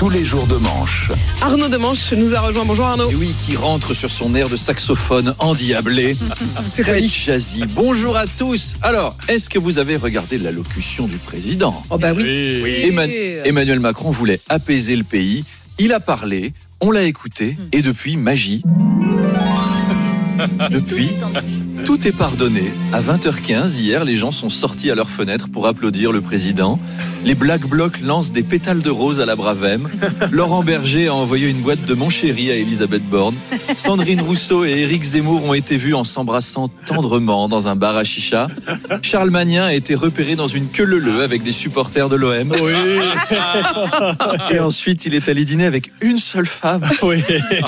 Tous les jours de manche. Arnaud Demanche nous a rejoint. Bonjour Arnaud. Et oui, qui rentre sur son air de saxophone endiablé. C'est Très jazzy. Bonjour à tous. Alors, est-ce que vous avez regardé l'allocution du président Oh bah oui. Eman- Emmanuel Macron voulait apaiser le pays. Il a parlé, on l'a écouté, et depuis, magie. Depuis, tout est pardonné. À 20h15, hier, les gens sont sortis à leurs fenêtres pour applaudir le président. Les Black Blocs lancent des pétales de rose à la Bravem. Laurent Berger a envoyé une boîte de mon chéri à Elisabeth Borne. Sandrine Rousseau et Éric Zemmour ont été vus en s'embrassant tendrement dans un bar à chicha. Charles Magnin a été repéré dans une queue leu avec des supporters de l'OM. Et ensuite, il est allé dîner avec une seule femme.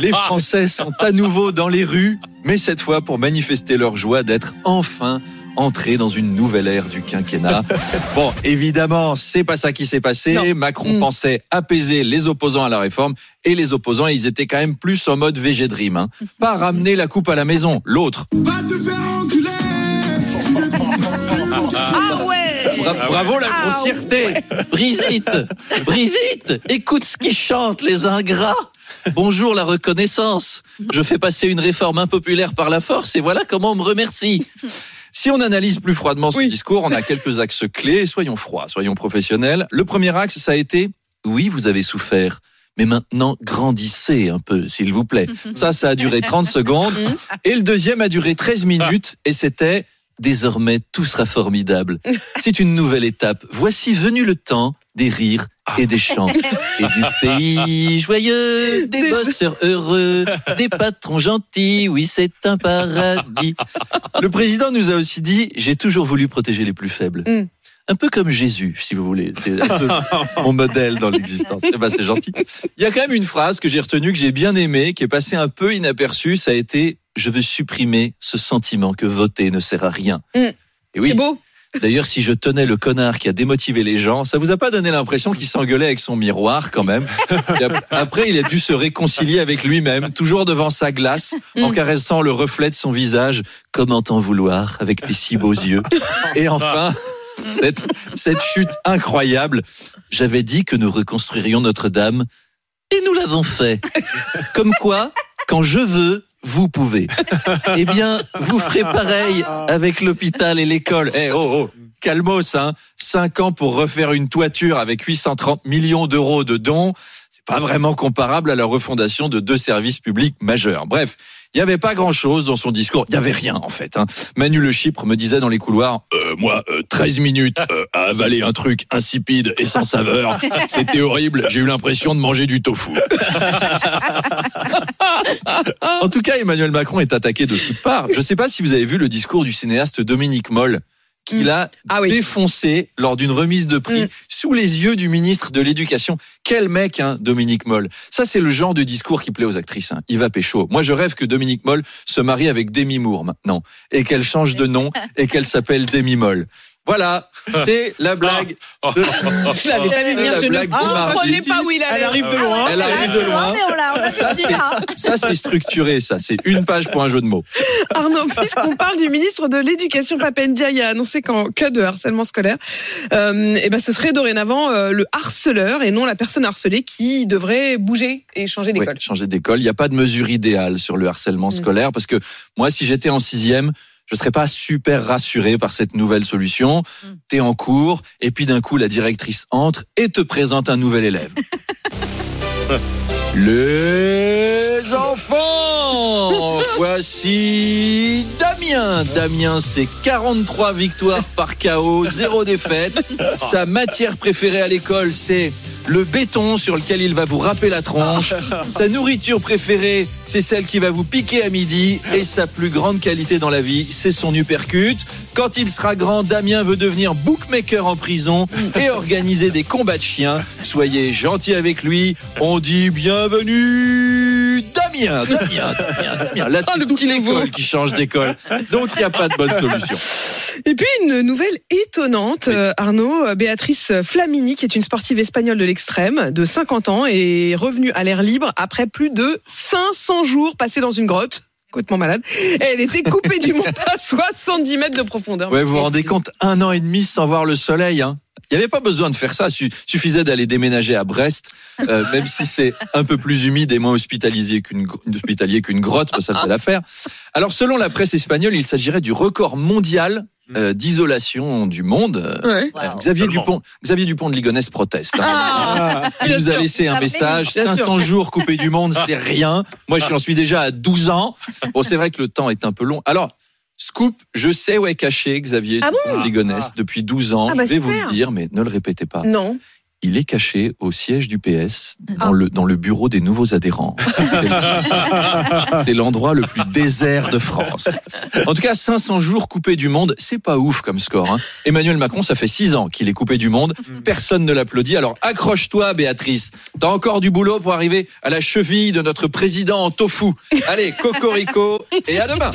Les Français sont à nouveau dans les rues, mais cette fois pour manifester leur joie d'être enfin entrés dans une nouvelle ère du quinquennat. Bon, évidemment, c'est pas ça qui s'est passé. Non. Macron Mm. pensait apaiser les opposants à la réforme et les opposants, ils étaient quand même plus en mode VG Dream. Hein. Pas ramener la coupe à la maison, l'autre. Ah ouais Bra- bravo la Ah grossièreté. Brigitte, Brigitte, écoute ce qu'ils chantent les ingrats. Bonjour la reconnaissance. Je fais passer une réforme impopulaire par la force et voilà comment on me remercie. Si on analyse plus froidement ce Oui. discours, on a quelques axes clés. Soyons froids, soyons professionnels. Le premier axe, ça a été oui, vous avez souffert. Mais maintenant, grandissez un peu, s'il vous plaît. Ça, ça a duré 30 secondes. Et le deuxième a duré 13 minutes et c'était désormais tout sera formidable. C'est une nouvelle étape. Voici venu le temps des rires et des chants. Et du pays joyeux, des bosseurs heureux, des patrons gentils, oui c'est un paradis. Le président nous a aussi dit, j'ai toujours voulu protéger les plus faibles. Mm. Un peu comme Jésus, si vous voulez. C'est mon modèle dans l'existence. Eh ben, c'est gentil. Il y a quand même une phrase que j'ai retenue, que j'ai bien aimée, qui est passée un peu inaperçue. Ça a été Je veux supprimer ce sentiment que voter ne sert à rien. Mm. Et oui, C'est beau. D'ailleurs, si je tenais le connard qui a démotivé les gens, ça vous a pas donné l'impression qu'il s'engueulait avec son miroir quand même Après, il a dû se réconcilier avec lui-même, toujours devant sa glace, en Mm. caressant le reflet de son visage. Comment t'en vouloir avec tes si beaux yeux Et enfin, cette, cette chute incroyable. J'avais dit que nous reconstruirions Notre-Dame et nous l'avons fait. Comme quoi, quand je veux, vous pouvez. Eh bien, vous ferez pareil avec l'hôpital et l'école. Eh oh, oh, calmos, hein. Cinq ans pour refaire une toiture avec 830 millions d'euros de dons. C'est pas vraiment comparable à la refondation de deux services publics majeurs. Bref. Il n'y avait pas grand-chose dans son discours. Il n'y avait rien, en fait. Hein. Manu Le Chypre me disait dans les couloirs, euh, moi, euh, 13 minutes euh, à avaler un truc insipide et sans saveur. C'était horrible. J'ai eu l'impression de manger du tofu. En tout cas, Emmanuel Macron est attaqué de toutes parts. Je ne sais pas si vous avez vu le discours du cinéaste Dominique Moll, qu'il a Ah oui. défoncé lors d'une remise de prix Mm. sous les yeux du ministre de l'Éducation. Quel mec, hein, Dominique Moll. Ça, c'est le genre de discours qui plaît aux actrices. Hein. Il va pécho. Moi, je rêve que Dominique Moll se marie avec Demi Moore maintenant et qu'elle change de nom et qu'elle s'appelle Demi Moll. Voilà, c'est la blague. De... Je l'avais venir. ne du comprenais pas où il allait. Elle arrive de loin. Elle arrive de loin. Ça, c'est- structuré, ça. C'est une page pour un jeu de mots. Arnaud, puisqu'on parle du ministre de l'Éducation, Papendia, il a annoncé qu'en cas de harcèlement scolaire, euh, eh ben, ce serait dorénavant euh, le harceleur et non la personne harcelée qui devrait bouger et changer Oui, d'école. changer d'école. Il n'y a pas de mesure idéale sur le harcèlement Mm. scolaire parce que moi, si j'étais en sixième, je serais pas super rassuré par cette nouvelle solution. Mm. T'es en cours et puis d'un coup, la directrice entre et te présente un nouvel élève. Les enfants, voici Damien. Damien, c'est 43 victoires par KO, zéro défaite. Sa matière préférée à l'école, c'est le béton sur lequel il va vous râper la tronche. Sa nourriture préférée, c'est celle qui va vous piquer à midi. Et sa plus grande qualité dans la vie, c'est son uppercut. Quand il sera grand, Damien veut devenir bookmaker en prison et organiser des combats de chiens. Soyez gentils avec lui. On dit bienvenue, Damien. Damien, Damien, Damien. Là, Oh, c'est le toute l'école qui change d'école. Donc, il n'y a pas de bonne solution. Et puis une nouvelle étonnante, euh, Arnaud, euh, Béatrice Flamini, qui est une sportive espagnole de l'extrême, de 50 ans, est revenue à l'air libre après plus de 500 jours passés dans une grotte. Complètement malade. Elle était coupée du monde à 70 mètres de profondeur. Ouais, vous vous rendez compte, un an et demi sans voir le soleil. Hein. Il n'y avait pas besoin de faire ça. Su- suffisait d'aller déménager à Brest, euh, même si c'est un peu plus humide et moins hospitalisé qu'une hospitalier qu'une grotte, ça fait l'affaire. Alors, selon la presse espagnole, il s'agirait du record mondial euh, d'isolation du monde. Euh, Ouais. Xavier Dupont, Xavier Dupont de Ligonnès proteste. hein. Ah, Il bien nous a sûr. laissé un message. Bien sûr. 500 jours coupés du monde, c'est rien. Moi, je suis déjà à 12 ans. Bon, c'est vrai que le temps est un peu long. Alors, scoop, je sais où est caché Xavier Ah Dupont de Ligonnès depuis 12 ans. Ah bah, je vais vous le dire, mais ne le répétez pas. Non. Il est caché au siège du PS, Ah. dans, le, dans le bureau des nouveaux adhérents. c'est l'endroit le plus désert de France. En tout cas, 500 jours coupés du monde, c'est pas ouf comme score. hein. Emmanuel Macron, ça fait 6 ans qu'il est coupé du monde. Personne ne l'applaudit. Alors accroche-toi, Béatrice. T'as encore du boulot pour arriver à la cheville de notre président en tofu. Allez, cocorico et à demain.